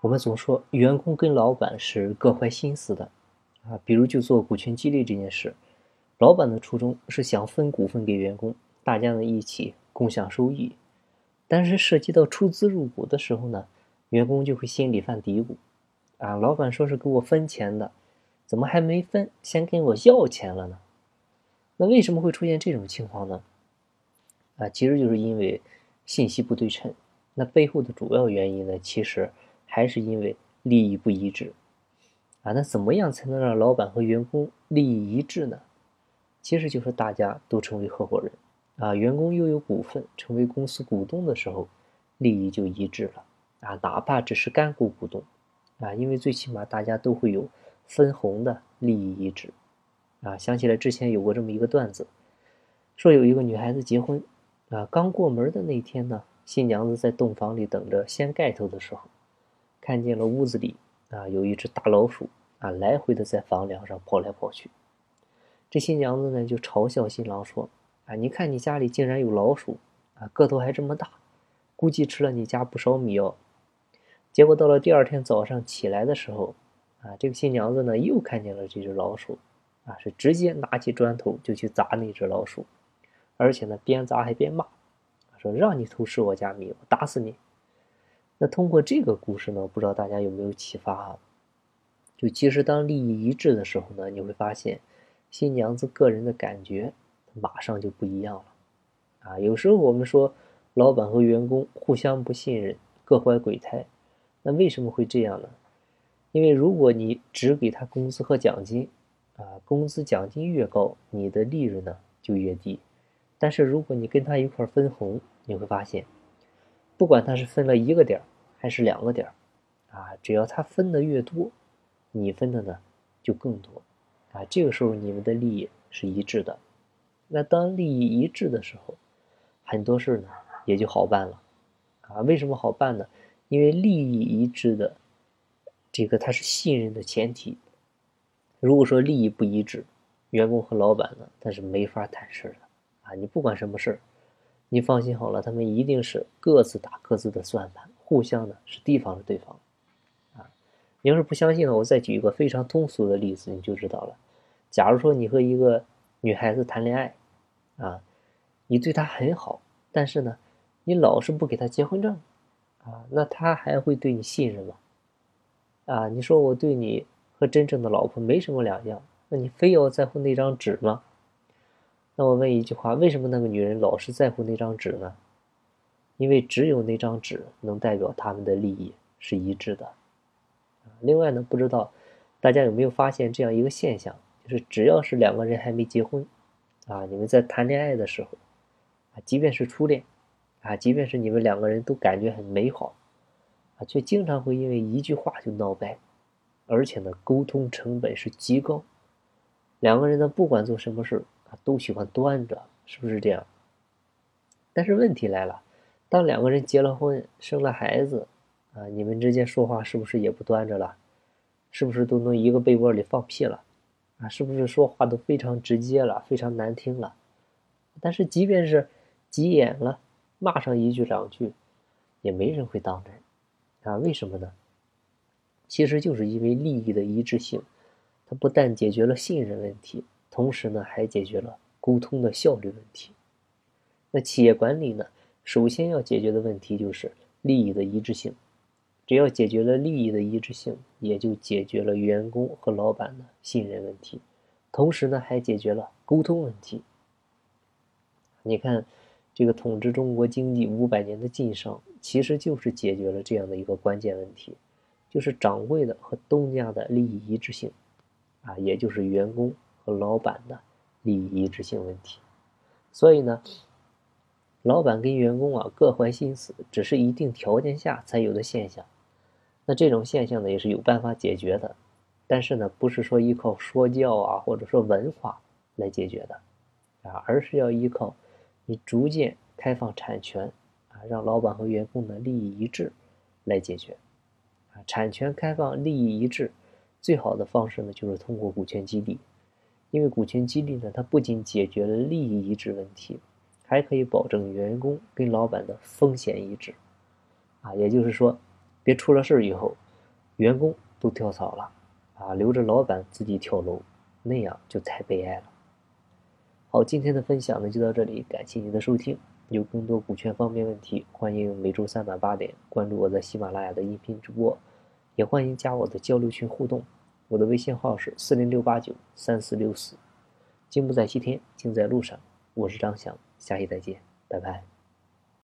我们总说员工跟老板是各怀心思的，啊，比如就做股权激励这件事，老板的初衷是想分股份给员工，大家呢一起共享收益，但是涉及到出资入股的时候呢，员工就会心里犯嘀咕，啊，老板说是给我分钱的，怎么还没分，先跟我要钱了呢？那为什么会出现这种情况呢？啊，其实就是因为信息不对称。那背后的主要原因呢，其实还是因为利益不一致。啊，那怎么样才能让老板和员工利益一致呢？其实就是大家都成为合伙人，啊，员工又有股份，成为公司股东的时候，利益就一致了。啊，哪怕只是干股股东，啊，因为最起码大家都会有分红的利益一致。啊，想起来之前有过这么一个段子，说有一个女孩子结婚，啊，刚过门的那天呢，新娘子在洞房里等着掀盖头的时候，看见了屋子里啊有一只大老鼠啊来回的在房梁上跑来跑去。这新娘子呢就嘲笑新郎说：“啊，你看你家里竟然有老鼠啊，个头还这么大，估计吃了你家不少米哦。”结果到了第二天早上起来的时候，啊，这个新娘子呢又看见了这只老鼠。啊，是直接拿起砖头就去砸那只老鼠，而且呢，边砸还边骂，说让你偷吃我家米，我打死你。那通过这个故事呢，不知道大家有没有启发啊？就其实当利益一致的时候呢，你会发现新娘子个人的感觉马上就不一样了。啊，有时候我们说老板和员工互相不信任，各怀鬼胎，那为什么会这样呢？因为如果你只给他工资和奖金，啊，工资奖金越高，你的利润呢就越低。但是如果你跟他一块分红，你会发现，不管他是分了一个点儿还是两个点儿，啊，只要他分的越多，你分的呢就更多。啊，这个时候你们的利益是一致的。那当利益一致的时候，很多事呢也就好办了。啊，为什么好办呢？因为利益一致的这个它是信任的前提。如果说利益不一致，员工和老板呢，他是没法谈事的啊！你不管什么事儿，你放心好了，他们一定是各自打各自的算盘，互相呢是提防着对方啊！你要是不相信呢，我再举一个非常通俗的例子，你就知道了。假如说你和一个女孩子谈恋爱啊，你对她很好，但是呢，你老是不给她结婚证啊，那她还会对你信任吗？啊，你说我对你。和真正的老婆没什么两样，那你非要在乎那张纸吗？那我问一句话：为什么那个女人老是在乎那张纸呢？因为只有那张纸能代表他们的利益是一致的。另外呢，不知道大家有没有发现这样一个现象，就是只要是两个人还没结婚，啊，你们在谈恋爱的时候，啊，即便是初恋，啊，即便是你们两个人都感觉很美好，啊，却经常会因为一句话就闹掰。而且呢，沟通成本是极高。两个人呢，不管做什么事啊，都喜欢端着，是不是这样？但是问题来了，当两个人结了婚，生了孩子，啊，你们之间说话是不是也不端着了？是不是都能一个被窝里放屁了？啊，是不是说话都非常直接了，非常难听了？但是即便是急眼了，骂上一句两句，也没人会当真，啊，为什么呢？其实就是因为利益的一致性，它不但解决了信任问题，同时呢还解决了沟通的效率问题。那企业管理呢，首先要解决的问题就是利益的一致性。只要解决了利益的一致性，也就解决了员工和老板的信任问题，同时呢还解决了沟通问题。你看，这个统治中国经济五百年的晋商，其实就是解决了这样的一个关键问题。就是掌柜的和东家的利益一致性，啊，也就是员工和老板的利益一致性问题。所以呢，老板跟员工啊各怀心思，只是一定条件下才有的现象。那这种现象呢，也是有办法解决的，但是呢，不是说依靠说教啊，或者说文化来解决的，啊，而是要依靠你逐渐开放产权，啊，让老板和员工的利益一致来解决。啊产权开放、利益一致，最好的方式呢，就是通过股权激励。因为股权激励呢，它不仅解决了利益一致问题，还可以保证员工跟老板的风险一致。啊，也就是说，别出了事儿以后，员工都跳槽了，啊，留着老板自己跳楼，那样就太悲哀了。好，今天的分享呢就到这里，感谢您的收听。有更多股权方面问题，欢迎每周三晚八点关注我在喜马拉雅的音频直播，也欢迎加我的交流群互动。我的微信号是四零六八九三四六四。金不在西天，金在路上。我是张翔，下期再见，拜拜。